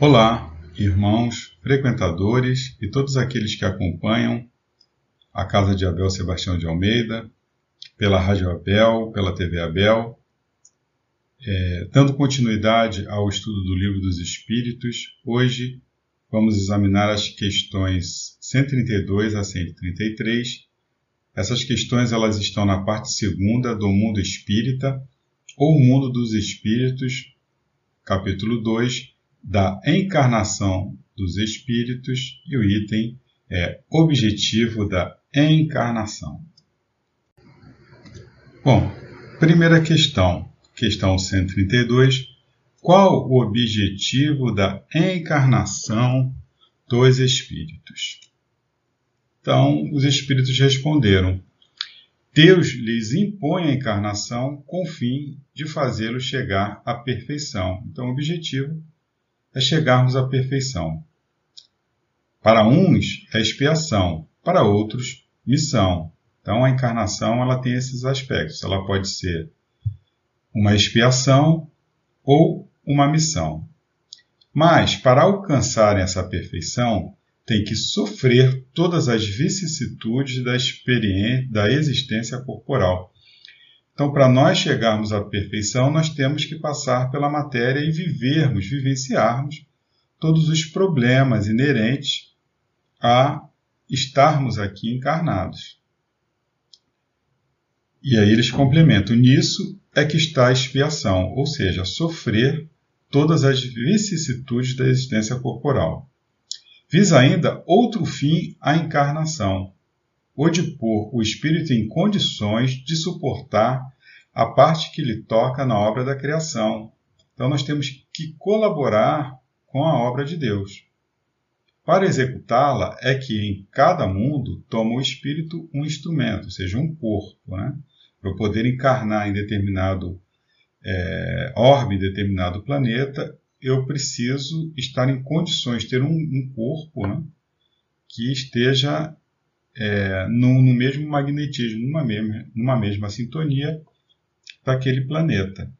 Olá, irmãos, frequentadores e todos aqueles que acompanham a Casa de Abel Sebastião de Almeida, pela Rádio Abel, pela TV Abel, é, dando continuidade ao estudo do Livro dos Espíritos, hoje vamos examinar as questões 132 a 133. Essas questões elas estão na parte segunda do Mundo Espírita, ou Mundo dos Espíritos, capítulo 2, da encarnação dos espíritos, e o item é objetivo da encarnação. Bom, primeira questão, questão 132. Qual o objetivo da encarnação dos espíritos? Então, os espíritos responderam: Deus lhes impõe a encarnação com o fim de fazê-los chegar à perfeição. Então, o objetivo é chegarmos à perfeição. Para uns é expiação, para outros missão. Então a encarnação ela tem esses aspectos. Ela pode ser uma expiação ou uma missão. Mas para alcançarem essa perfeição, tem que sofrer todas as vicissitudes da experiência da existência corporal. Então, para nós chegarmos à perfeição, nós temos que passar pela matéria e vivermos, vivenciarmos todos os problemas inerentes a estarmos aqui encarnados. E aí eles complementam: nisso é que está a expiação, ou seja, sofrer todas as vicissitudes da existência corporal. Visa ainda outro fim à encarnação, ou de pôr o espírito em condições de suportar a parte que lhe toca na obra da criação. Então nós temos que colaborar com a obra de Deus. Para executá-la é que em cada mundo toma o espírito um instrumento, ou seja, um corpo, né? para poder encarnar em determinado é, orbe, determinado planeta, eu preciso estar em condições de ter um, um corpo né? que esteja é, no, no, mesmo magnetismo, numa mesma, numa mesma sintonia daquele planeta.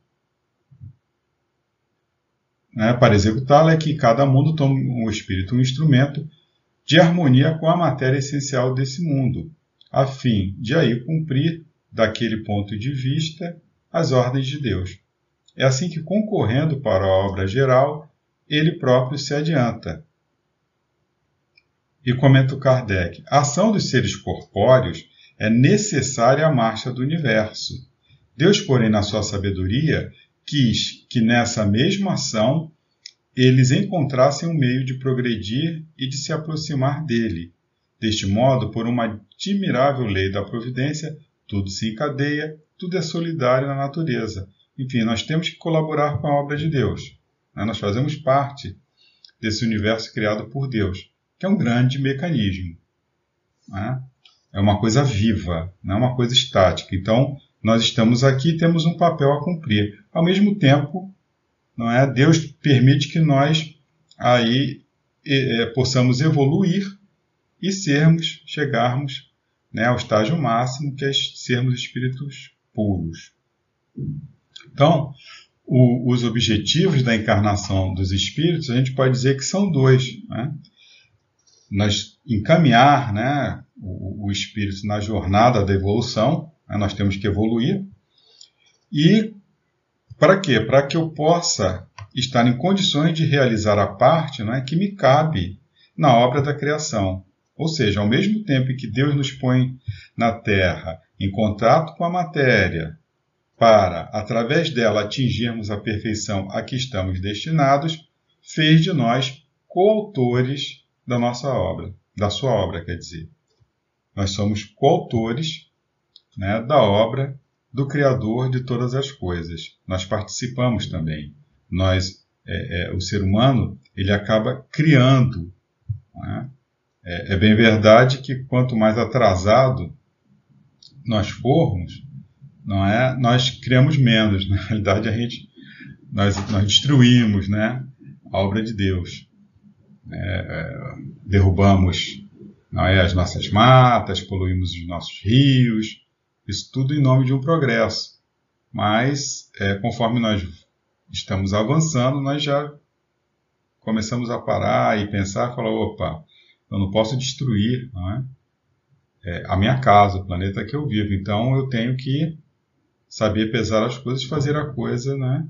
Né? Para executá-la é que cada mundo toma o espírito um instrumento de harmonia com a matéria essencial desse mundo, a fim de aí cumprir, daquele ponto de vista, as ordens de Deus. É assim que, concorrendo para a obra geral, ele próprio se adianta, e comenta o Kardec: a ação dos seres corpóreos é necessária à marcha do universo. Deus, porém, na sua sabedoria, quis que nessa mesma ação eles encontrassem um meio de progredir e de se aproximar dele. Deste modo, por uma admirável lei da providência, tudo se encadeia, tudo é solidário na natureza. Enfim, nós temos que colaborar com a obra de Deus. Né? Nós fazemos parte desse universo criado por Deus que é um grande mecanismo. Né? É uma coisa viva, não é uma coisa estática. Então, nós estamos aqui e temos um papel a cumprir. Ao mesmo tempo, não é? Deus permite que nós aí é, possamos evoluir e sermos, chegarmos né, ao estágio máximo, que é sermos espíritos puros. Então, o, os objetivos da encarnação dos espíritos, a gente pode dizer que são dois. Né? Nós encaminhar né, o, o espírito na jornada da evolução, né, nós temos que evoluir. E para quê? Para que eu possa estar em condições de realizar a parte né, que me cabe na obra da criação. Ou seja, ao mesmo tempo que Deus nos põe na Terra em contato com a matéria, para, através dela, atingirmos a perfeição a que estamos destinados, fez de nós coautores da nossa obra, da sua obra, quer dizer. Nós somos coautores né, da obra do Criador de todas as coisas. Nós participamos também. Nós, é, é, o ser humano, ele acaba criando. Né? É, é, bem verdade que quanto mais atrasado nós formos, não é, nós criamos menos. Na realidade, a gente nós, nós destruímos, né, a obra de Deus. É, é, derrubamos não é, as nossas matas, poluímos os nossos rios, isso tudo em nome de um progresso. Mas, é, conforme nós estamos avançando, nós já começamos a parar e pensar, falar, opa, eu não posso destruir não é? É, a minha casa, o planeta que eu vivo. Então eu tenho que saber pesar as coisas, fazer a coisa, né?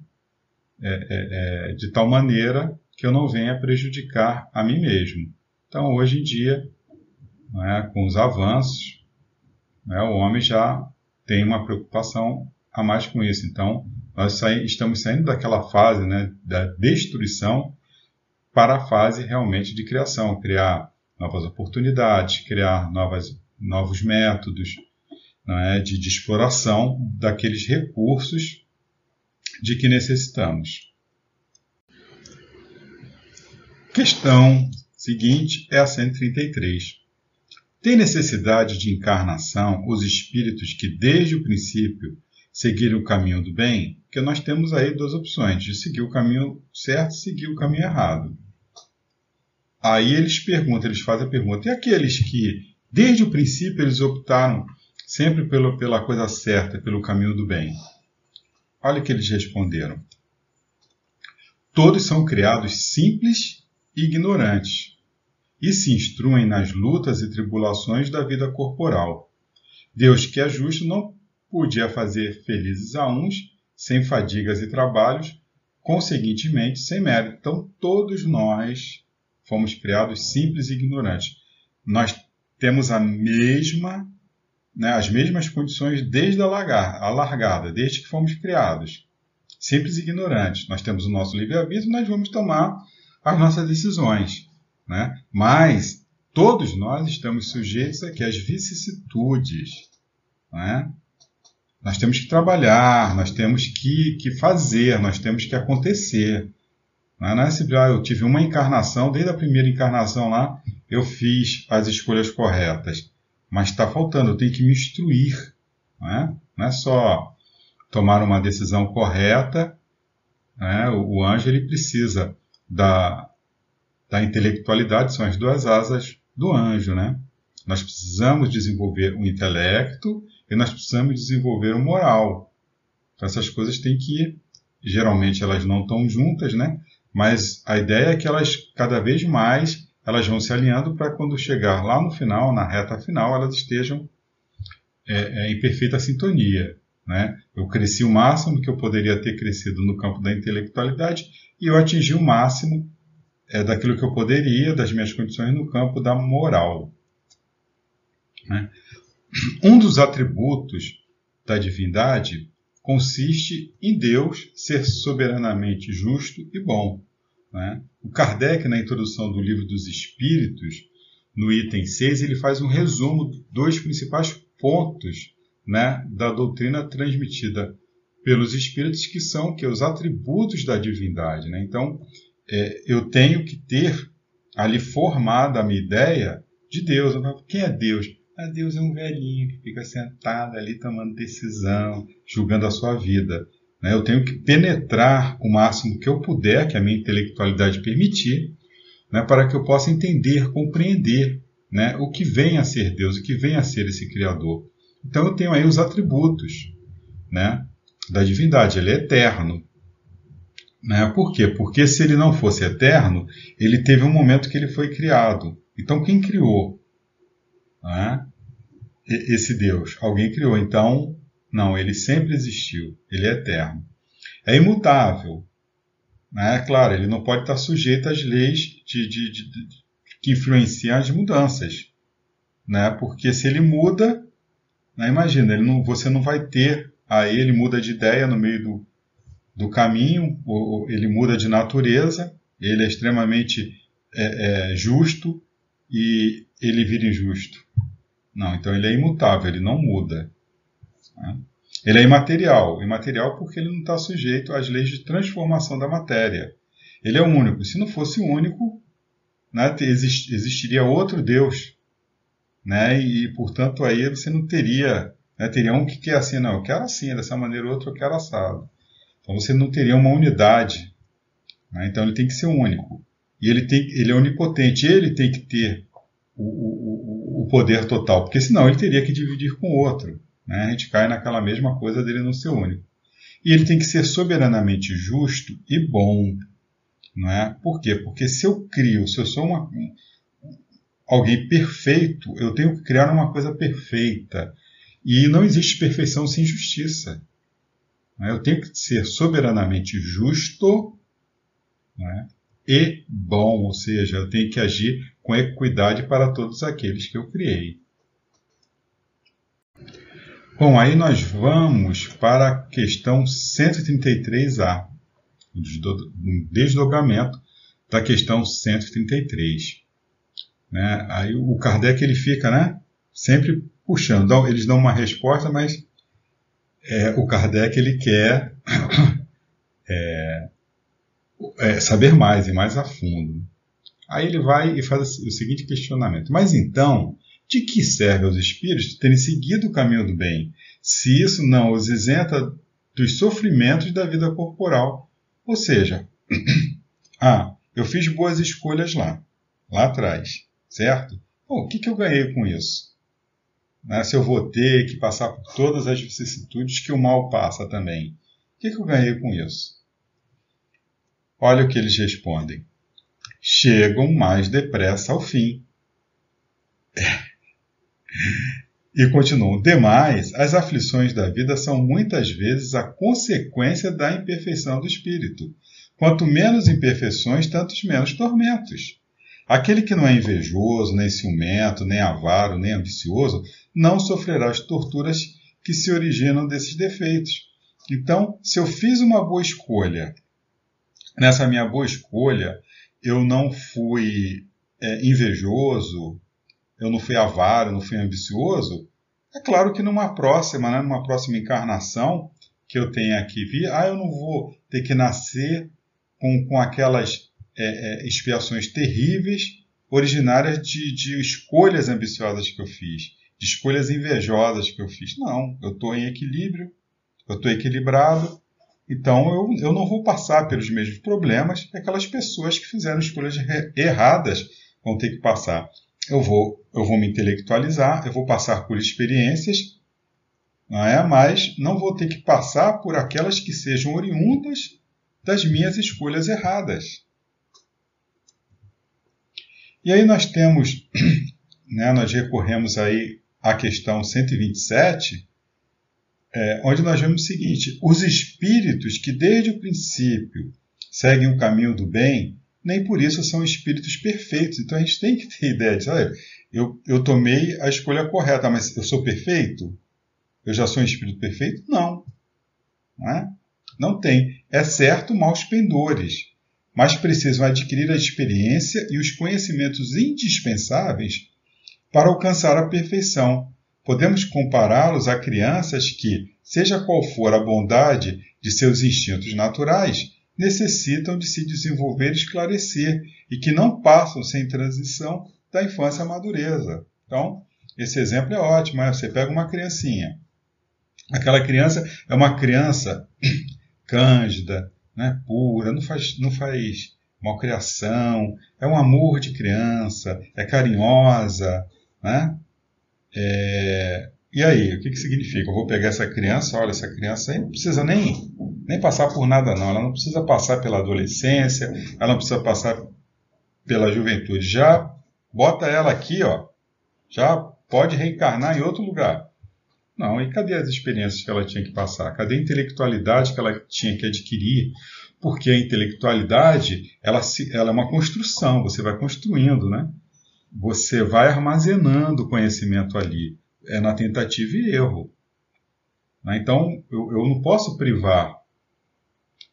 É, é, de tal maneira que eu não venha prejudicar a mim mesmo. Então hoje em dia, né, com os avanços, né, o homem já tem uma preocupação a mais com isso. Então nós estamos saindo daquela fase né, da destruição para a fase realmente de criação, criar novas oportunidades, criar novas, novos métodos né, de, de exploração daqueles recursos de que necessitamos. Questão seguinte é a 133. Tem necessidade de encarnação os espíritos que desde o princípio seguiram o caminho do bem? Porque nós temos aí duas opções, de seguir o caminho certo e seguir o caminho errado. Aí eles perguntam, eles fazem a pergunta, e aqueles que desde o princípio eles optaram sempre pela coisa certa, pelo caminho do bem? Olha o que eles responderam. Todos são criados simples ignorantes, e se instruem nas lutas e tribulações da vida corporal. Deus, que é justo, não podia fazer felizes a uns sem fadigas e trabalhos, conseguintemente sem mérito. Então, todos nós fomos criados simples e ignorantes. Nós temos a mesma, né, as mesmas condições desde a, largar, a largada, desde que fomos criados. Simples e ignorantes. Nós temos o nosso livre-arbítrio, nós vamos tomar as nossas decisões. Né? Mas todos nós estamos sujeitos aqui às vicissitudes. Né? Nós temos que trabalhar, nós temos que, que fazer, nós temos que acontecer. Não é assim, ah, eu tive uma encarnação, desde a primeira encarnação lá, eu fiz as escolhas corretas. Mas está faltando, eu tenho que me instruir. Não é, não é só tomar uma decisão correta. Né? O, o anjo ele precisa da, da intelectualidade, são as duas asas do anjo. Né? Nós precisamos desenvolver o intelecto e nós precisamos desenvolver o moral. Então essas coisas têm que, geralmente elas não estão juntas, né? Mas a ideia é que elas cada vez mais elas vão se alinhando para quando chegar lá no final, na reta final, elas estejam é, é, em perfeita sintonia. Né? Eu cresci o máximo que eu poderia ter crescido no campo da intelectualidade e eu atingi o máximo é, daquilo que eu poderia, das minhas condições no campo da moral. Né? Um dos atributos da divindade consiste em Deus ser soberanamente justo e bom. Né? O Kardec, na introdução do Livro dos Espíritos, no item 6, ele faz um resumo dos principais pontos né, da doutrina transmitida pelos Espíritos, que são que os atributos da divindade. Né? Então, é, eu tenho que ter ali formada a minha ideia de Deus. Quem é Deus? Ah, Deus é um velhinho que fica sentado ali tomando decisão, julgando a sua vida. Né? Eu tenho que penetrar o máximo que eu puder, que a minha intelectualidade permitir, né? para que eu possa entender, compreender né? o que vem a ser Deus, o que vem a ser esse Criador. Então eu tenho aí os atributos né? Da divindade. Ele é eterno. Né? Por quê? Porque se ele não fosse eterno, ele teve um momento que ele foi criado. Então quem criou? Né? Esse Deus. Alguém criou. Então, não, ele sempre existiu. Ele é eterno. É imutável. Né? Claro, ele não pode estar sujeito às leis de, de, de, de que influenciam as mudanças. Né? Porque se ele muda, né? imagina, ele não, você não vai ter. Aí ele muda de ideia no meio do, do caminho, ele muda de natureza, ele é extremamente é, é, justo e ele vira injusto. Não, então ele é imutável, ele não muda. Né? Ele é imaterial. Imaterial porque ele não está sujeito às leis de transformação da matéria. Ele é único. Se não fosse único, né, existiria outro Deus. Né, e, portanto, aí você não teria. Né, teria um que quer assim, não, eu quero assim, dessa maneira, outro eu quero assado. Então você não teria uma unidade. Né, então ele tem que ser único. E ele, tem, ele é onipotente. Ele tem que ter o, o, o poder total, porque senão ele teria que dividir com outro. Né? A gente cai naquela mesma coisa dele não ser único. E ele tem que ser soberanamente justo e bom. Não é? Por quê? Porque se eu crio, se eu sou uma, alguém perfeito, eu tenho que criar uma coisa perfeita. E não existe perfeição sem justiça. É? Eu tenho que ser soberanamente justo né? e bom, ou seja, eu tenho que agir com equidade para todos aqueles que eu criei. Bom, aí nós vamos para a questão 133A, um desdobramento da questão 133. Né? Aí o Kardec ele fica né, sempre puxando, eles dão uma resposta, mas é, o Kardec ele quer é, é, saber mais e mais a fundo. Aí ele vai e faz o seguinte questionamento: Mas então, de que serve aos espíritos terem seguido o caminho do bem, se isso não os isenta dos sofrimentos da vida corporal? Ou seja, ah, eu fiz boas escolhas lá, lá atrás, certo? o que, que eu ganhei com isso? Né? Se eu vou ter que passar por todas as vicissitudes que o mal passa também, o que, que eu ganhei com isso? Olha o que eles respondem. Chegam mais depressa ao fim. E continuam: demais, as aflições da vida são muitas vezes a consequência da imperfeição do espírito. Quanto menos imperfeições, tantos menos tormentos. Aquele que não é invejoso, nem ciumento, nem avaro, nem ambicioso, não sofrerá as torturas que se originam desses defeitos. Então, se eu fiz uma boa escolha, nessa minha boa escolha, eu não fui é, invejoso, eu não fui avaro, não fui ambicioso, é claro que numa próxima, né, numa próxima encarnação que eu tenha que vir, ah, eu não vou ter que nascer com, com aquelas é, é, expiações terríveis originárias de, de escolhas ambiciosas que eu fiz, de escolhas invejosas que eu fiz. Não, eu estou em equilíbrio, eu estou equilibrado, então eu, eu não vou passar pelos mesmos problemas que aquelas pessoas que fizeram escolhas erradas vão ter que passar eu vou, eu vou me intelectualizar, eu vou passar por experiências, não é? mas não vou ter que passar por aquelas que sejam oriundas das minhas escolhas erradas. E aí nós temos, né, nós recorremos aí à questão 127, é, onde nós vemos o seguinte: os espíritos que desde o princípio seguem o caminho do bem nem por isso são espíritos perfeitos. Então a gente tem que ter ideia de, olha, eu, eu tomei a escolha correta, mas eu sou perfeito? Eu já sou um espírito perfeito? Não. Não, é? não tem. É certo maus pendores, mas precisam adquirir a experiência e os conhecimentos indispensáveis para alcançar a perfeição. Podemos compará-los a crianças que, seja qual for a bondade de seus instintos naturais, necessitam de se desenvolver e esclarecer e que não passam sem transição da infância à madureza. Então, esse exemplo é ótimo. Né? Você pega uma criancinha. Aquela criança é uma criança cândida, né, pura, não faz, não faz malcriação, é um amor de criança, é carinhosa, né? É, e aí, o que, que significa? Eu vou pegar essa criança, olha, essa criança aí não precisa nem, nem passar por nada, não. Ela não precisa passar pela adolescência, ela não precisa passar pela juventude. Já bota ela aqui, ó, já pode reencarnar em outro lugar. Não, e cadê as experiências que ela tinha que passar? Cadê a intelectualidade que ela tinha que adquirir? Porque a intelectualidade, ela, se, ela é uma construção, você vai construindo, né? Você vai armazenando conhecimento ali é na tentativa e erro. Né? Então, eu, eu não posso privar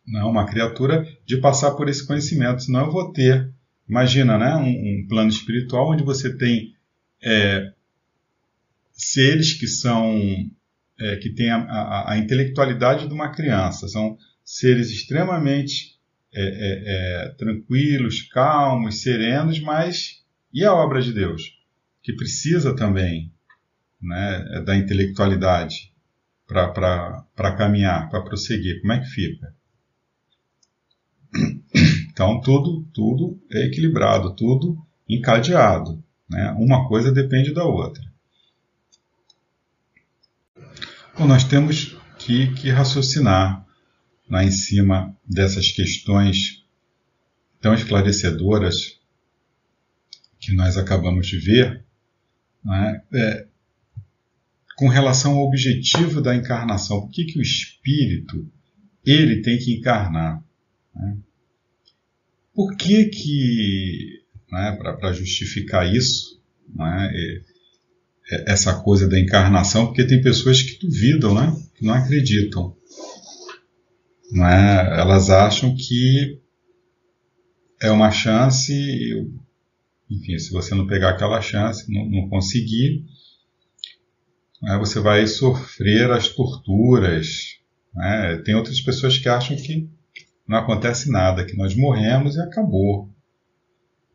né, uma criatura de passar por esse conhecimento, senão eu vou ter, imagina, né, um, um plano espiritual onde você tem é, seres que são é, que têm a, a, a, intelectualidade de uma criança, são seres extremamente é, é, é tranquilos, calmos, serenos, mas e a obra de Deus? Que precisa também né, da intelectualidade para caminhar, para prosseguir? Como é que fica? Então, tudo, tudo é equilibrado, tudo encadeado. Né? Uma coisa depende da outra. Então, nós temos que, que raciocinar né, em cima dessas questões tão esclarecedoras que nós acabamos de ver, é? É, com relação ao objetivo da encarnação. Por que, que o espírito ele tem que encarnar? Né? Por que que, né, para justificar isso, né, essa coisa da encarnação? Porque tem pessoas que duvidam, né, que não acreditam. Né? Elas acham que é uma chance, enfim, se você não pegar aquela chance, não, não conseguir, né, você vai sofrer as torturas. Né? Tem outras pessoas que acham que não acontece nada, que nós morremos e acabou.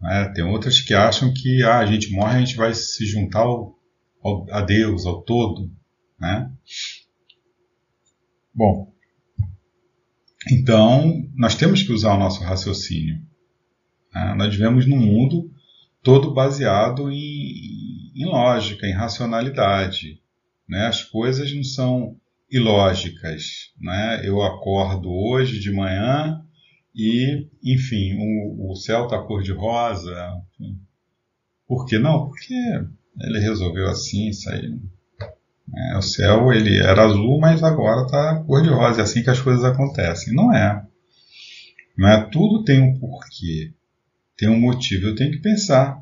Né? Tem outras que acham que ah, a gente morre, a gente vai se juntar ao, ao, a Deus, ao todo. Né? Bom, então nós temos que usar o nosso raciocínio. Né? Nós vivemos num mundo todo baseado em, em lógica, em racionalidade. Né? As coisas não são ilógicas. Né? Eu acordo hoje de manhã e, enfim, o, o céu está cor-de-rosa. Por que não? Porque ele resolveu assim, aí. É, o céu ele era azul, mas agora está cor-de-rosa. É assim que as coisas acontecem. Não é. Não é. Tudo tem um porquê. Tem um motivo. Eu tenho que pensar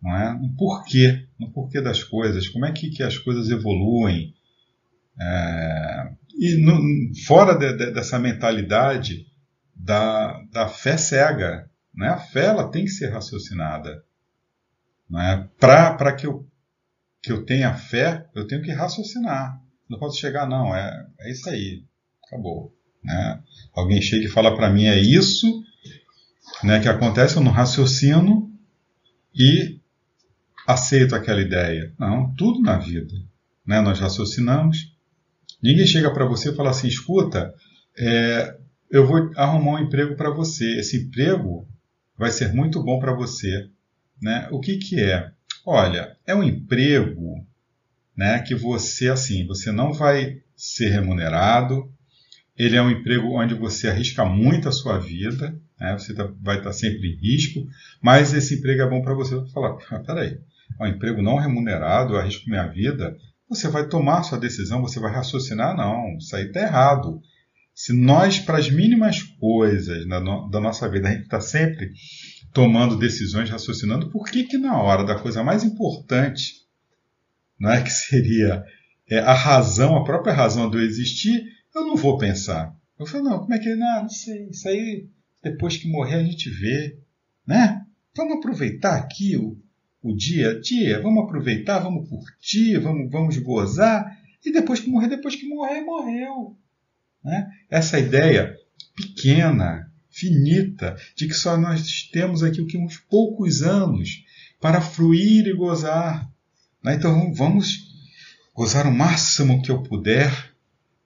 não é? no porquê. No porquê das coisas. Como é que, que as coisas evoluem. É, e no, fora de, de, dessa mentalidade da, da fé cega. Né? A fé ela tem que ser raciocinada. Né? Para que eu, que eu tenha fé, eu tenho que raciocinar. Não posso chegar, não, é, é isso aí, acabou. Né? Alguém chega e fala para mim, é isso né, que acontece, eu não raciocino e aceito aquela ideia. Não, tudo na vida. Né, nós raciocinamos, Ninguém chega para você e fala assim: escuta, é, eu vou arrumar um emprego para você. Esse emprego vai ser muito bom para você. Né? O que, que é? Olha, é um emprego né, que você, assim, você não vai ser remunerado. Ele é um emprego onde você arrisca muito a sua vida, né? você tá, vai estar tá sempre em risco, mas esse emprego é bom para você. Falar, ah, peraí, é um emprego não remunerado, eu arrisco minha vida, você vai tomar sua decisão, você vai raciocinar, não, isso aí está errado. Se nós, para as mínimas coisas da nossa vida, a gente está sempre tomando decisões, raciocinando, por que, que na hora da coisa mais importante, não é que seria é, a razão, a própria razão do existir, eu não vou pensar. Eu falo, não, como é que é? Não, não sei, isso aí depois que morrer a gente vê, né? Vamos aproveitar aqui o, o dia a dia, vamos aproveitar, vamos curtir, vamos, vamos gozar, e depois que morrer, depois que morrer, morreu. Né? Essa ideia pequena, finita, de que só nós temos aqui o que uns poucos anos para fruir e gozar. Né? Então vamos gozar o máximo que eu puder,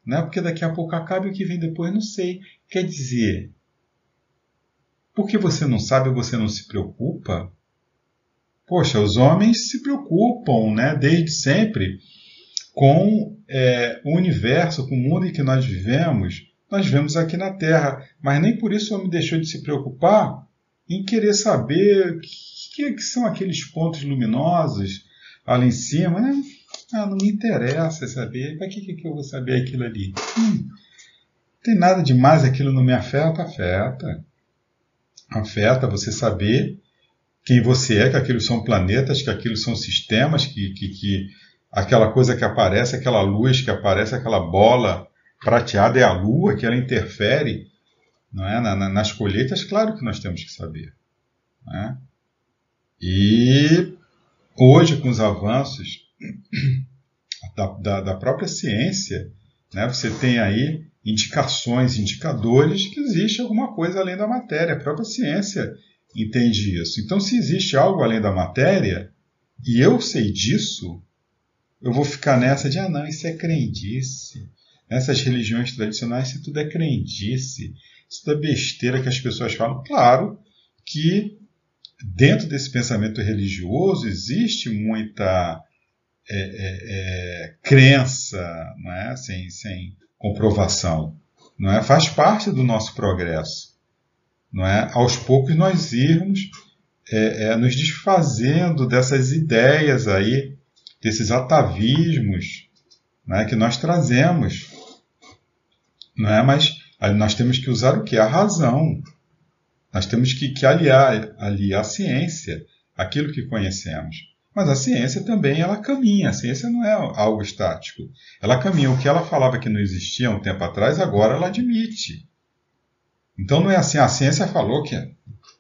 né? porque daqui a pouco acaba e o que vem depois não sei. Quer dizer, porque você não sabe, você não se preocupa, Poxa, os homens se preocupam, né, desde sempre, com é, o universo, com o mundo em que nós vivemos. Nós vivemos aqui na Terra, mas nem por isso o homem deixou de se preocupar em querer saber o que, que, são aqueles pontos luminosos ali em cima. Né? Ah, não me interessa saber. Para que, que eu vou saber aquilo ali? Hum, tem nada demais, aquilo não me afeta? Afeta. Afeta você saber quem você é, que aquilo são planetas, que aquilo são sistemas, que, que, que aquela coisa que aparece, aquela luz que aparece, aquela bola prateada é a lua, que ela interfere não é? Na, na, nas colheitas, claro que nós temos que saber. Né? E hoje, com os avanços da, da, da própria ciência, né, você tem aí indicações, indicadores que existe alguma coisa além da matéria. A própria ciência entende isso. Então, se existe algo além da matéria, e eu sei disso, eu vou ficar nessa de, ah, não, isso é crendice. Nessas religiões tradicionais, isso tudo é crendice. Isso tudo é besteira que as pessoas falam. Claro que dentro desse pensamento religioso existe muita é, é, é, crença, é? sem, sem comprovação. Não é? Faz parte do nosso progresso. não é? aos poucos nós irmos é, é, nos desfazendo dessas ideias aí, desses atavismos é, que nós trazemos. Não é? Mas nós temos que usar o que? A razão. Nós temos que, que aliar, aliar a ciência, aquilo que conhecemos. Mas a ciência também ela caminha, a ciência não é algo estático. Ela caminha. O que ela falava que não existia um tempo atrás, agora ela admite. Então não é assim, a ciência falou que,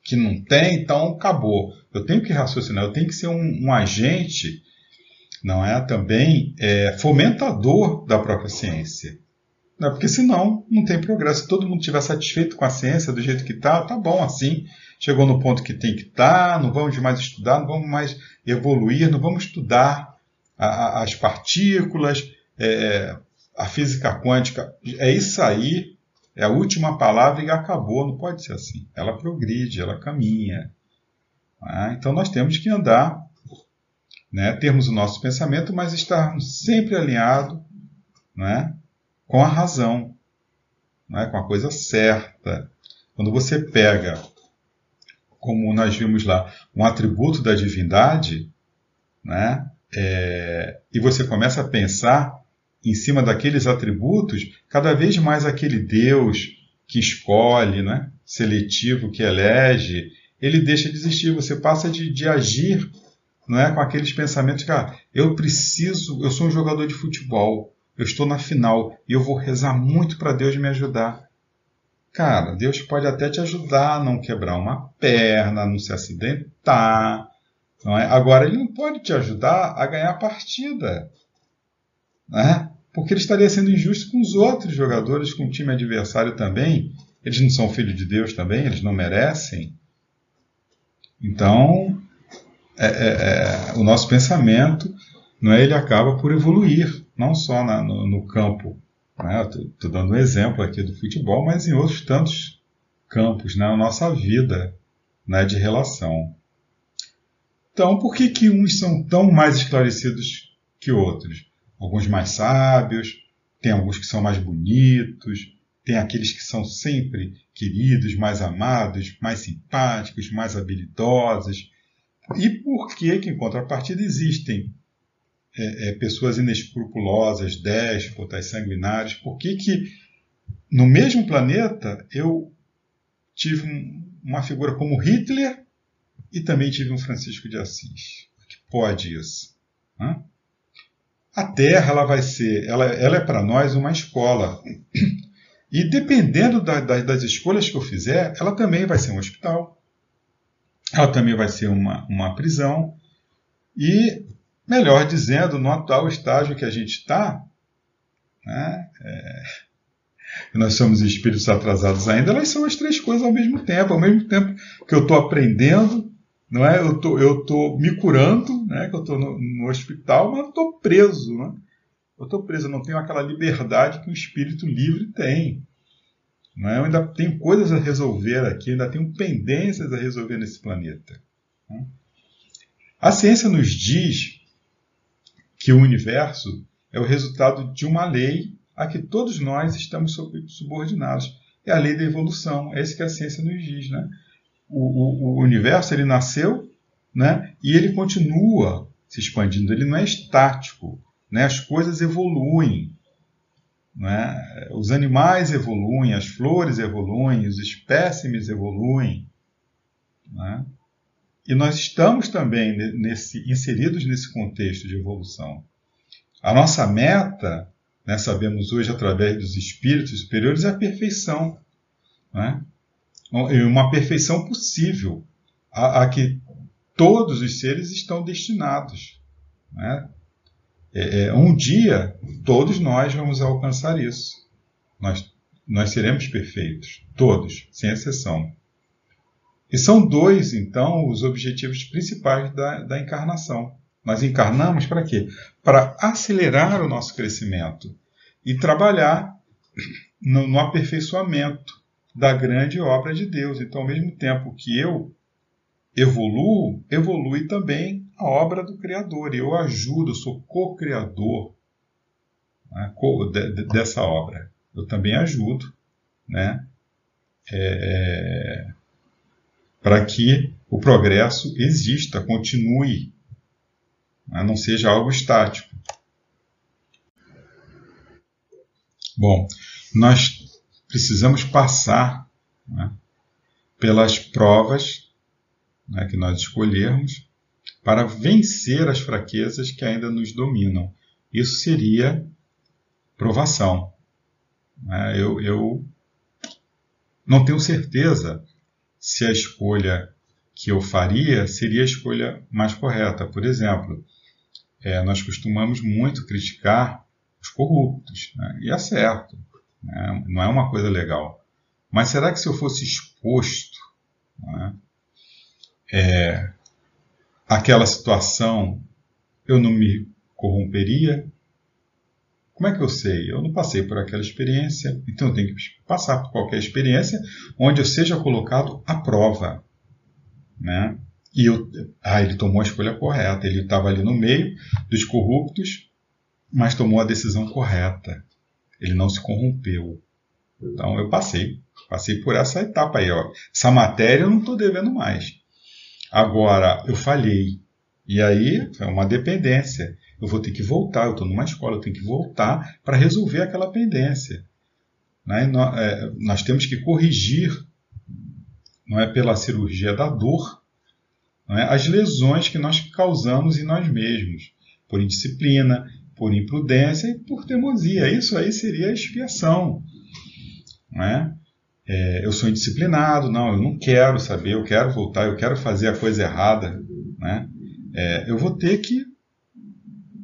que não tem, então acabou. Eu tenho que raciocinar, eu tenho que ser um, um agente, não é? Também é, fomentador da própria ciência. Não, porque senão não tem progresso. Se todo mundo estiver satisfeito com a ciência do jeito que está, tá bom assim. Chegou no ponto que tem que estar, tá, não vamos mais estudar, não vamos mais evoluir, não vamos estudar a, a, as partículas, é, a física quântica. É isso aí, é a última palavra e acabou. Não pode ser assim. Ela progride, ela caminha. Né? Então nós temos que andar, né? termos o nosso pensamento, mas estarmos sempre alinhados né? Com a razão, né? com a coisa certa. Quando você pega, como nós vimos lá, um atributo da divindade, né? É, e você começa a pensar em cima daqueles atributos, cada vez mais aquele Deus que escolhe, né? seletivo, que elege, ele deixa de existir. Você passa de, de agir não é, com aqueles pensamentos que ah, eu preciso, eu sou um jogador de futebol, eu estou na final e eu vou rezar muito para Deus me ajudar. Cara, Deus pode até te ajudar a não quebrar uma perna, não se acidentar. Não é? Agora, ele não pode te ajudar a ganhar a partida. Né? Porque ele estaria sendo injusto com os outros jogadores, com o time adversário também. Eles não são filhos de Deus também, eles não merecem. Então, é, é, é, o nosso pensamento, não é, ele acaba por evoluir, não só na, no, no, campo. Né? Estou dando um exemplo aqui do futebol, mas em outros tantos campos, né? na nossa vida né, de relação. Então, por que, que uns são tão mais esclarecidos que outros? Alguns mais sábios, tem alguns que são mais bonitos, tem aqueles que são sempre queridos, mais amados, mais simpáticos, mais habilidosos. E por que, que em contrapartida, existem é, é, pessoas inescrupulosas, déspotas, sanguinárias? Por que, que no mesmo planeta eu tive um, uma figura como Hitler e também tive um Francisco de Assis? Que pode isso? Hã? A Terra ela vai ser, ela, ela é para nós uma escola. E dependendo da, da, das escolhas que eu fizer, ela também vai ser um hospital, ela também vai ser uma, uma prisão. E, melhor dizendo, no atual estágio que a gente está, né, é, nós somos espíritos atrasados ainda, elas são as três coisas ao mesmo tempo. Ao mesmo tempo que eu estou aprendendo, não é? Eu tô, eu tô me curando, né? Que eu estou no, no, hospital, mas estou preso, né? Eu estou preso, eu não tenho aquela liberdade que um espírito livre tem. Né? Eu ainda tenho coisas a resolver aqui, ainda tenho pendências a resolver nesse planeta. Né? A ciência nos diz que o universo é o resultado de uma lei a que todos nós estamos subordinados. É a lei da evolução. É isso que a ciência nos diz. Né? O, o, o universo ele nasceu né? e ele continua se expandindo. Ele não é estático né? as coisas evoluem. Né? Os animais evoluem, as flores evoluem, os espécimes evoluem. Né? E nós estamos também nesse, inseridos nesse contexto de evolução. A nossa meta, né, sabemos hoje através dos espíritos superiores, é a perfeição. Né? Uma perfeição possível, a, a que todos os seres estão destinados. Né? É, é, um dia, todos nós vamos alcançar isso. Nós, nós seremos perfeitos, todos, sem exceção. E são dois, então, os objetivos principais da, da encarnação. Nós encarnamos para quê? Para acelerar o nosso crescimento e trabalhar no, no aperfeiçoamento da grande obra de Deus. Então, ao mesmo tempo que eu evoluo, evolui também a obra do Criador. Eu ajudo, eu sou co-criador né, dessa obra. Eu também ajudo né, é, é, para que o progresso exista, continue, né? não seja algo estático. Bom, nós precisamos passar né, pelas provas né, que nós escolhermos para vencer as fraquezas que ainda nos dominam. Isso seria provação. Né? Eu, eu não tenho certeza se a escolha que eu faria seria a escolha mais correta. Por exemplo, é, nós costumamos muito criticar os corruptos, né? e é certo, né? não é uma coisa legal. Mas será que se eu fosse exposto né, é, àquela situação, eu não me corromperia? Como é que eu sei? Eu não passei por aquela experiência, então eu tenho que passar por qualquer experiência onde eu seja colocado à prova. Né? E eu, ah, ele tomou a escolha correta, ele estava ali no meio dos corruptos, mas tomou a decisão correta. Ele não se corrompeu. Então eu passei, passei por essa etapa aí. Ó. Essa matéria eu não estou devendo mais. Agora, eu falhei. E aí é uma dependência. Eu vou ter que voltar, eu estou numa escola, eu tenho que voltar para resolver aquela pendência. Né? Nós, é, nós temos que corrigir, não é pela cirurgia da dor, é? as lesões que nós causamos em nós mesmos, por indisciplina, por imprudência e por teimosia. Isso aí seria a expiação. É? É, eu sou indisciplinado, não, eu não quero saber, eu quero voltar, eu quero fazer a coisa errada. Né? É, eu vou ter que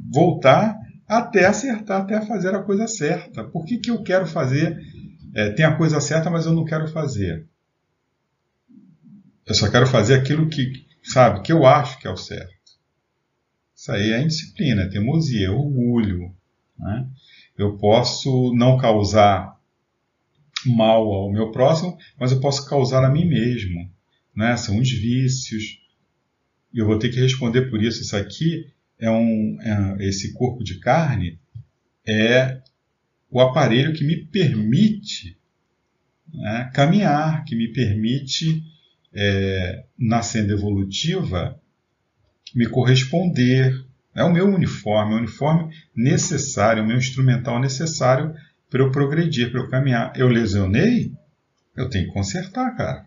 voltar até acertar, até fazer a coisa certa. Por que, que eu quero fazer? É, tem a coisa certa, mas eu não quero fazer. Eu só quero fazer aquilo que, sabe, que eu acho que é o certo. Isso aí é indisciplina, é teimosia, é orgulho. Né? Eu posso não causar mal ao meu próximo, mas eu posso causar a mim mesmo. Né? São os vícios. E eu vou ter que responder por isso. Isso aqui é um. É, esse corpo de carne é o aparelho que me permite né, caminhar, que me permite, é, na senda evolutiva, me corresponder. É o meu uniforme, é o uniforme necessário, o meu instrumental necessário para eu progredir, para eu caminhar. Eu lesionei, eu tenho que consertar, cara.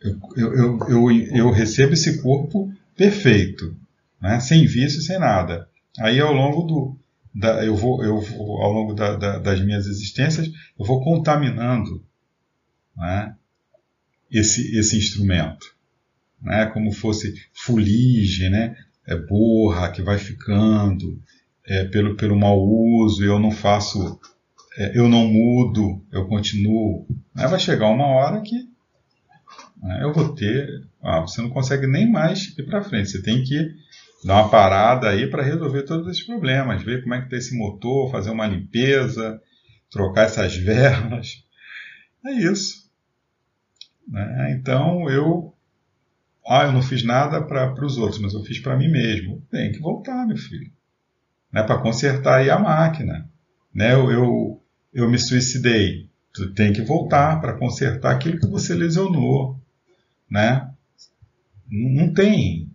Eu, eu, eu, eu, eu recebo esse corpo perfeito, né? sem vício, sem nada. Aí ao longo do, da, eu vou, eu vou, ao longo da, da, das minhas existências, eu vou contaminando né? esse, esse instrumento né, como fosse fuligem, né, é borra que vai ficando é, pelo, pelo mau uso, eu não faço, é, eu não mudo, eu continuo. Aí vai chegar uma hora que né, eu vou ter, ah, você não consegue nem mais ir para frente, você tem que dar uma parada aí para resolver todos esses problemas, ver como é que está esse motor, fazer uma limpeza, trocar essas velas. É isso. Né? Então eu ah, eu não fiz nada para os outros, mas eu fiz para mim mesmo. Tem que voltar, meu filho. Né, para consertar aí a máquina. Né, eu, eu, eu me suicidei. Tu tem que voltar para consertar aquilo que você lesionou. Né? Não, não tem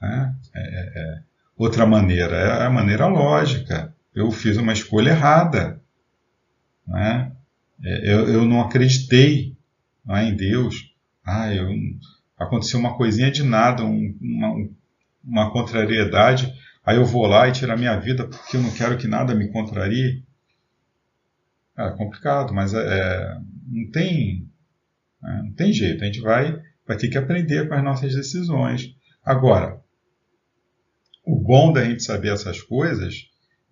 né? É, é, é outra maneira. É a maneira lógica. Eu fiz uma escolha errada. Né? Eu, eu não acreditei não é, em Deus. Ah, eu aconteceu uma coisinha de nada, um, uma, uma contrariedade, aí eu vou lá e tirar minha vida porque eu não quero que nada me contrarie. É complicado, mas é, não tem é, não tem jeito. A gente vai, vai ter que aprender com as nossas decisões. Agora, o bom da gente saber essas coisas,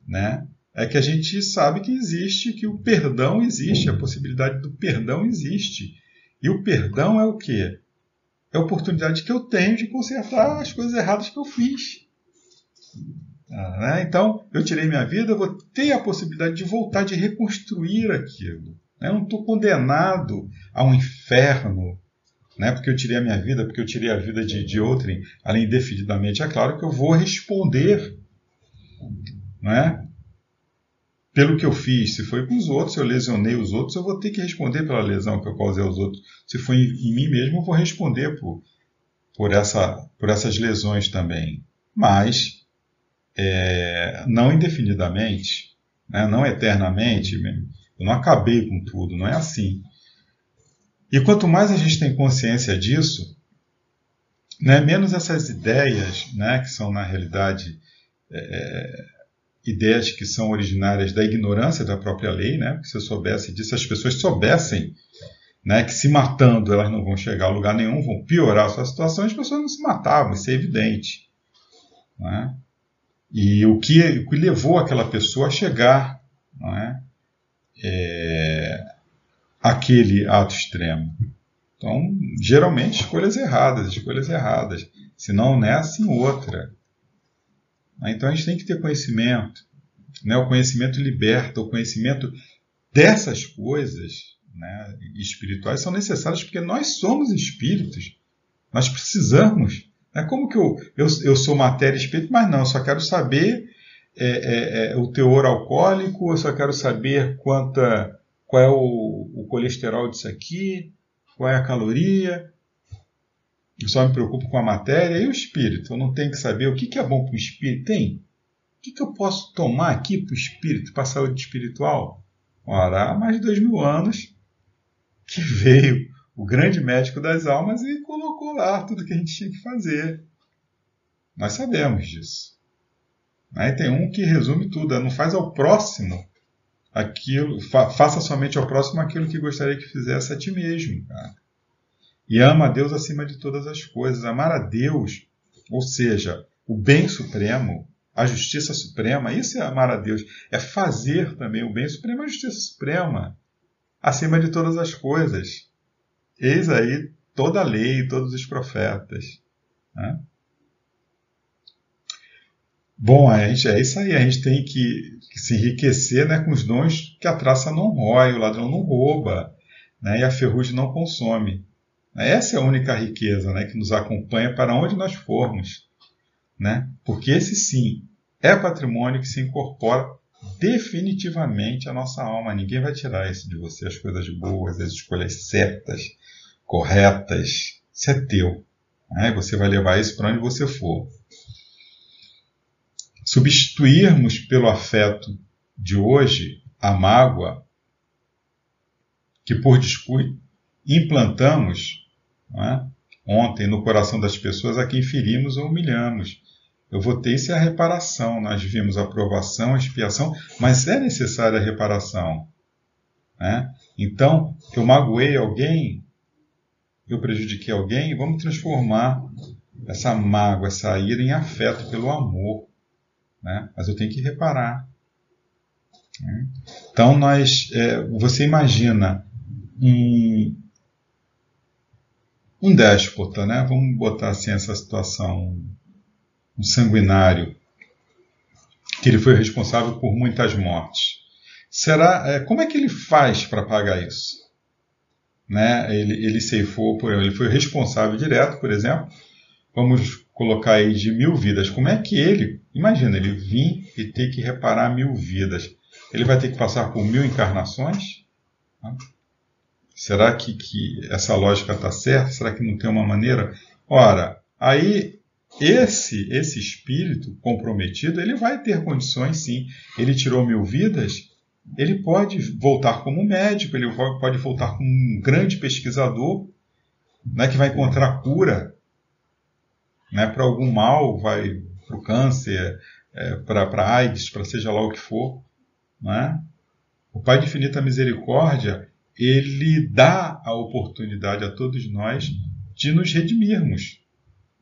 né, é que a gente sabe que existe, que o perdão existe, a possibilidade do perdão existe. E o perdão é o quê? é a oportunidade que eu tenho de consertar as coisas erradas que eu fiz. Ah, né? Então, eu tirei minha vida, eu vou ter a possibilidade de voltar, de reconstruir aquilo. Né? Eu não estou condenado a um inferno, né? porque eu tirei a minha vida, porque eu tirei a vida de, de outrem, além indefinidamente. É claro que eu vou responder. Né? pelo que eu fiz. Se foi com os outros, eu lesionei os outros, eu vou ter que responder pela lesão que eu causei aos outros. Se foi em, em mim mesmo, eu vou responder por, por, essa, por essas lesões também. Mas, é, não indefinidamente, né, não eternamente, eu não acabei com tudo, não é assim. E quanto mais a gente tem consciência disso, né, menos essas ideias, né, que são na realidade é, ideias que são originárias da ignorância da própria lei, né, se eu soubesse disso, as pessoas soubessem né, que se matando elas não vão chegar a lugar nenhum, vão piorar a sua situação, as pessoas não se matavam, isso é evidente. Né? E o que, o que levou aquela pessoa a chegar não é? Aquele ato extremo. Então, geralmente, escolhas erradas, escolhas erradas. Se não nessa, em outra. Então, a gente tem que ter conhecimento. Né? O conhecimento liberta, o conhecimento dessas coisas né, espirituais são necessárias porque nós somos espíritos. Nós precisamos. É como que eu, eu, eu sou matéria espírito, mas não, eu só quero saber é, é, é, o teor alcoólico, eu só quero saber quanta, qual é o, o colesterol disso aqui, qual é a caloria. Eu só me preocupo com a matéria e o espírito. Eu não tenho que saber o que, que é bom para o espírito. Tem. O que, que eu posso tomar aqui para o espírito, para a saúde espiritual? Ora, há mais de dois mil anos que veio o grande médico das almas e colocou lá tudo que a gente tinha que fazer. Nós sabemos disso. Aí tem um que resume tudo, não faz ao próximo aquilo, fa faça somente ao próximo aquilo que gostaria que fizesse a ti mesmo, cara. E ama a Deus acima de todas as coisas. Amar a Deus, ou seja, o bem supremo, a justiça suprema, isso é amar a Deus. É fazer também o bem supremo, a justiça suprema, acima de todas as coisas. Eis aí toda a lei, todos os profetas. Né? Bom, a gente, é isso aí, a gente tem que, que, se enriquecer né, com os dons que a traça não rói, o ladrão não rouba, né, e a ferrugem não consome. Essa é a única riqueza né, que nos acompanha para onde nós formos. Né? Porque esse sim é patrimônio que se incorpora definitivamente à nossa alma. Ninguém vai tirar isso de você, as coisas boas, as escolhas certas, corretas. Isso é teu. Né? Você vai levar isso para onde você for substituirmos pelo afeto de hoje a mágoa que por descuido implantamos é? ontem no coração das pessoas a quem ferimos ou humilhamos. Eu é a reparação. Nós vimos a aprovação, a expiação, mas é necessária a reparação. Né? Então, eu magoei alguém, eu prejudiquei alguém, vamos transformar essa mágoa, essa ira em afeto pelo amor né? mas eu tenho que reparar. Né? Então, nós, é, você imagina um, um déspota, né? vamos botar assim essa situação, um sanguinário, que ele foi responsável por muitas mortes. Será, é, como é que ele faz para pagar isso? Né? Ele, ele ceifou, por ele foi responsável direto, por exemplo, vamos colocar aí de mil vidas. Como é que ele, imagina, ele vir e ter que reparar mil vidas? Ele vai ter que passar por mil encarnações? Será que, que essa lógica está certa? Será que não tem uma maneira? Ora, aí esse esse espírito comprometido, ele vai ter condições sim. Ele tirou mil vidas, ele pode voltar como médico, ele pode voltar como um grande pesquisador, né, que vai encontrar cura né, para algum mal, vai para o câncer, é, para AIDS, para seja lá o que for. Né? O Pai de infinita misericórdia, ele dá a oportunidade a todos nós de nos redimirmos.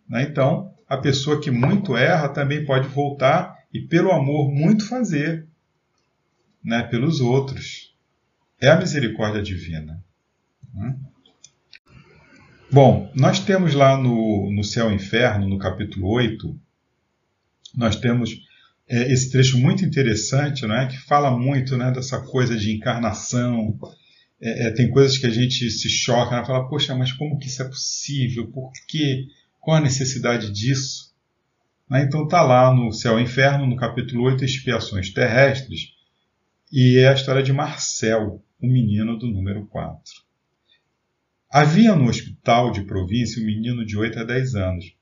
Né? Então, a pessoa que muito erra também pode voltar e, pelo amor, muito fazer né, pelos outros. É a misericórdia divina. Né? Bom, nós temos lá no, no Céu e Inferno, no capítulo 8, nós temos é, esse trecho muito interessante, né, que fala muito né, dessa coisa de encarnação. É, é, tem coisas que a gente se choca, né, fala, poxa, mas como que isso é possível? Por quê? Qual a necessidade disso? Né, então está lá no Céu e Inferno, no capítulo 8, Expiações Terrestres, e é a história de Marcel, o menino do número 4. Havia no hospital de província um menino de 8 a 10 anos,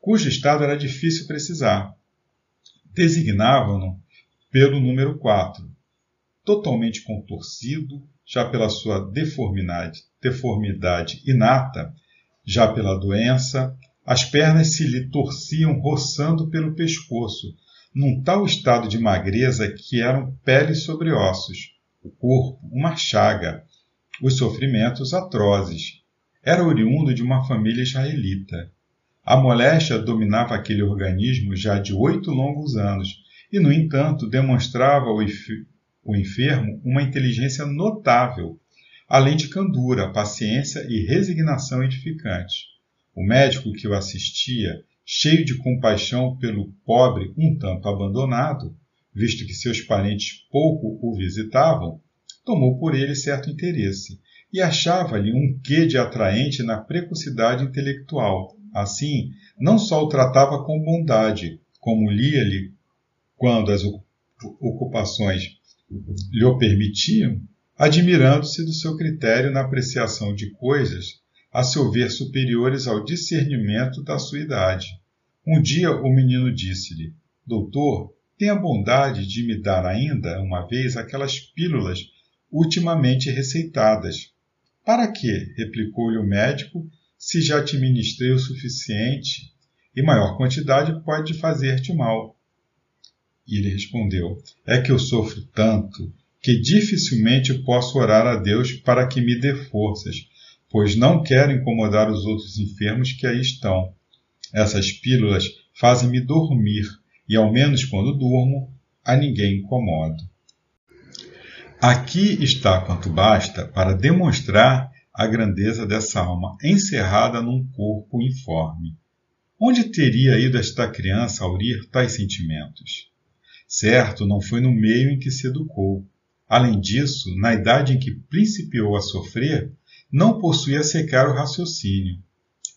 cujo estado era difícil precisar. Designavam-no pelo número 4, totalmente contorcido, já pela sua deformidade, deformidade inata, já pela doença, as pernas se lhe torciam roçando pelo pescoço, num tal estado de magreza que eram pele sobre ossos, o corpo uma chaga, os sofrimentos atrozes. Era oriundo de uma família israelita. A moléstia dominava aquele organismo já de oito longos anos e, no entanto, demonstrava o enfermo uma inteligência notável, além de candura, paciência e resignação edificantes. O médico que o assistia, cheio de compaixão pelo pobre um tanto abandonado, visto que seus parentes pouco o visitavam, tomou por ele certo interesse e achava-lhe um quê de atraente na precocidade intelectual. Assim, não só o tratava com bondade, como lia-lhe quando as ocupações lhe permitiam, admirando-se do seu critério na apreciação de coisas, a seu ver superiores ao discernimento da sua idade. Um dia o menino disse-lhe: Doutor, tenha bondade de me dar ainda uma vez aquelas pílulas ultimamente receitadas. Para quê? replicou-lhe o médico, se já te ministrei o suficiente, e maior quantidade pode fazer-te mal. E ele respondeu: É que eu sofro tanto que dificilmente posso orar a Deus para que me dê forças, pois não quero incomodar os outros enfermos que aí estão. Essas pílulas fazem-me dormir, e ao menos quando durmo, a ninguém incomodo. Aqui está quanto basta para demonstrar a grandeza dessa alma encerrada num corpo informe. Onde teria ido esta criança aurir tais sentimentos? Certo, não foi no meio em que se educou. Além disso, na idade em que principiou a sofrer, não possuía sequer o raciocínio.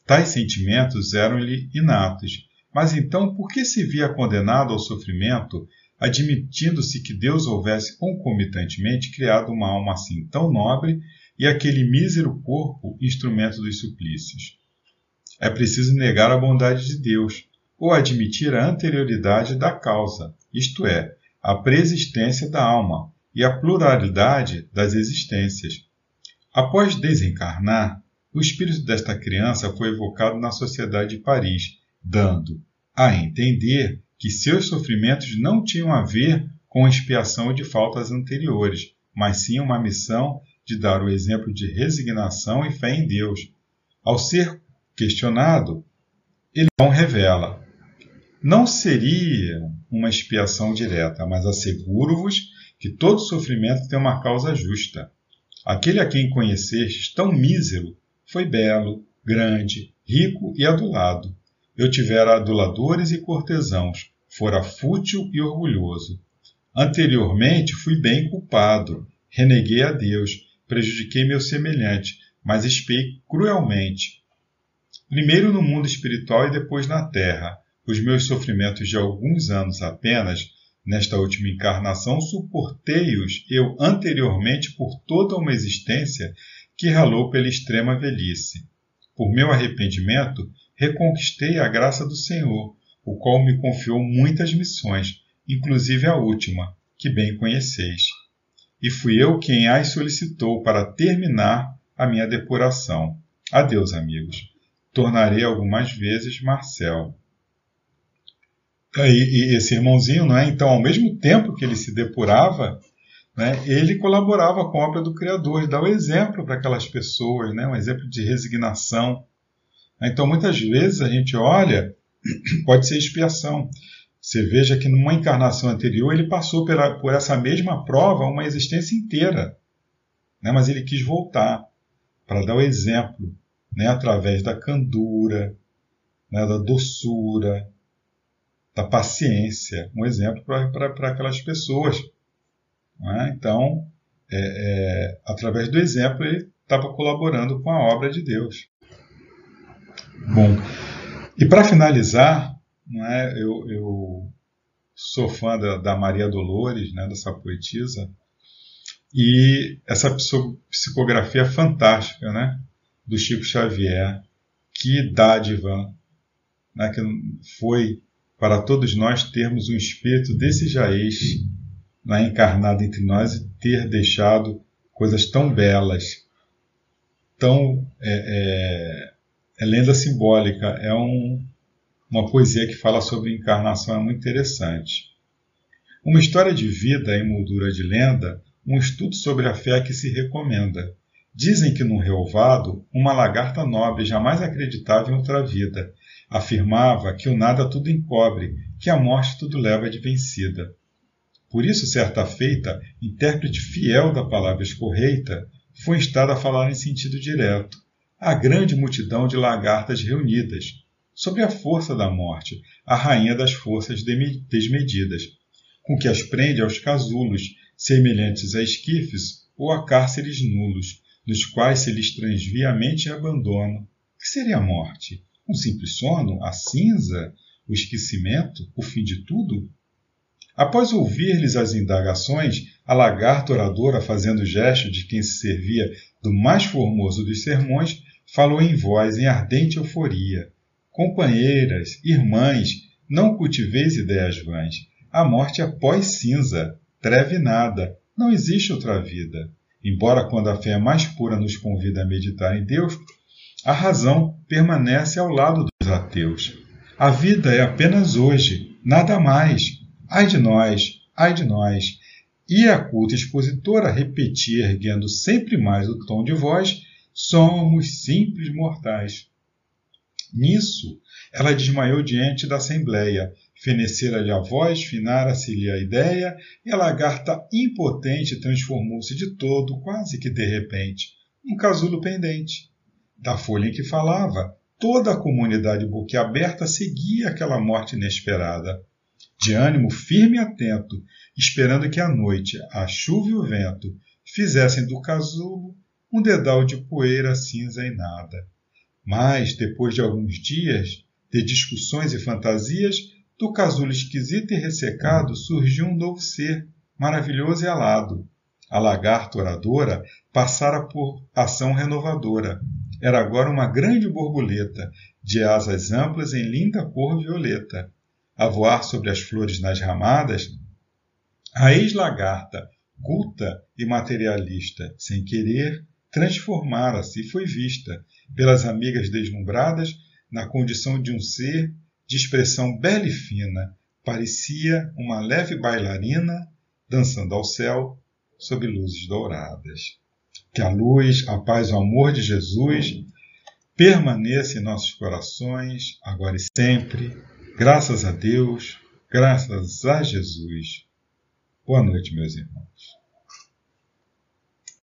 Tais sentimentos eram-lhe inatos, mas então por que se via condenado ao sofrimento admitindo-se que Deus houvesse concomitantemente criado uma alma assim tão nobre e aquele mísero corpo instrumento dos suplícios. É preciso negar a bondade de Deus, ou admitir a anterioridade da causa, isto é, a preexistência da alma e a pluralidade das existências. Após desencarnar, o espírito desta criança foi evocado na Sociedade de Paris, dando a entender que seus sofrimentos não tinham a ver com expiação de faltas anteriores, mas sim uma missão de dar o exemplo de resignação e fé em Deus. Ao ser questionado, ele não revela. Não seria uma expiação direta, mas asseguro-vos que todo sofrimento tem uma causa justa. Aquele a quem conhecestes tão mísero foi belo, grande, rico e adulado. Eu tivera aduladores e cortesãos, fora fútil e orgulhoso. Anteriormente fui bem culpado, reneguei a Deus, prejudiquei meu semelhante, mas espiei cruelmente. Primeiro no mundo espiritual e depois na terra. Os meus sofrimentos de alguns anos apenas, nesta última encarnação, suportei-os eu anteriormente por toda uma existência que ralou pela extrema velhice. Por meu arrependimento, reconquistei a graça do Senhor, o qual me confiou muitas missões, inclusive a última, que bem conheceis. E fui eu quem as solicitou para terminar a minha depuração. Adeus, amigos. Tornarei algumas vezes Marcel. E, esse irmãozinho, não é? Então, ao mesmo tempo que ele se depurava, né, ele colaborava com a obra do Criador, e o exemplo para aquelas pessoas, né, um exemplo de resignação. Então, muitas vezes a gente olha pode ser expiação. Você veja que numa encarnação anterior ele passou pela, por essa mesma prova uma existência inteira, né? mas ele quis voltar para dar o exemplo, né? através da candura, né? da doçura, da paciência, um exemplo para aquelas pessoas. Né? Então, é, é, através do exemplo, ele estava colaborando com a obra de Deus. Bom, e para finalizar, não é, eu, eu sou fã da, da Maria Dolores, né, dessa poetisa, e essa psicografia fantástica né, do Chico Xavier, que dádiva né, que foi para todos nós termos um espírito desse Jaez né, encarnado entre nós e ter deixado coisas tão belas, tão é, é, é lenda simbólica, é um, uma poesia que fala sobre encarnação, é muito interessante. Uma história de vida em moldura de lenda, um estudo sobre a fé que se recomenda. Dizem que no relvado, uma lagarta nobre jamais acreditava em outra vida. Afirmava que o nada tudo encobre, que a morte tudo leva de vencida. Por isso, certa feita, intérprete fiel da palavra escorreita, foi instado a falar em sentido direto, à grande multidão de lagartas reunidas, sobre a força da morte, a rainha das forças desmedidas, com que as prende aos casulos, semelhantes a esquifes ou a cárceres nulos, nos quais se lhes transvia a mente e abandono. Que seria a morte? Um simples sono? A cinza? O esquecimento? O fim de tudo? Após ouvir-lhes as indagações, a lagarta oradora, fazendo gesto de quem se servia do mais formoso dos sermões, falou em voz em ardente euforia. Companheiras, irmãs, não cultiveis ideias vãs. A morte é pós-cinza, treve nada, não existe outra vida. Embora quando a fé mais pura nos convida a meditar em Deus, a razão permanece ao lado dos ateus. A vida é apenas hoje, nada mais, Ai de nós, ai de nós! E a culta expositora repetia, erguendo sempre mais o tom de voz: somos simples mortais. Nisso, ela desmaiou diante da assembleia. Fenecera-lhe a voz, finara-se-lhe a ideia, e a lagarta impotente transformou-se de todo, quase que de repente, num casulo pendente. Da folha em que falava, toda a comunidade boquiaberta seguia aquela morte inesperada de ânimo firme e atento, esperando que a noite, a chuva e o vento fizessem do casulo um dedal de poeira cinza e nada. Mas, depois de alguns dias de discussões e fantasias, do casulo esquisito e ressecado surgiu um novo ser, maravilhoso e alado. A lagarta oradora passara por ação renovadora. Era agora uma grande borboleta, de asas amplas em linda cor violeta a voar sobre as flores nas ramadas, a ex-lagarta, culta e materialista, sem querer, transformara-se e foi vista pelas amigas deslumbradas na condição de um ser de expressão bela e fina, parecia uma leve bailarina dançando ao céu sob luzes douradas. Que a luz, a paz o amor de Jesus permaneça em nossos corações, agora e sempre. Graças a Deus, graças a Jesus. Boa noite, meus irmãos.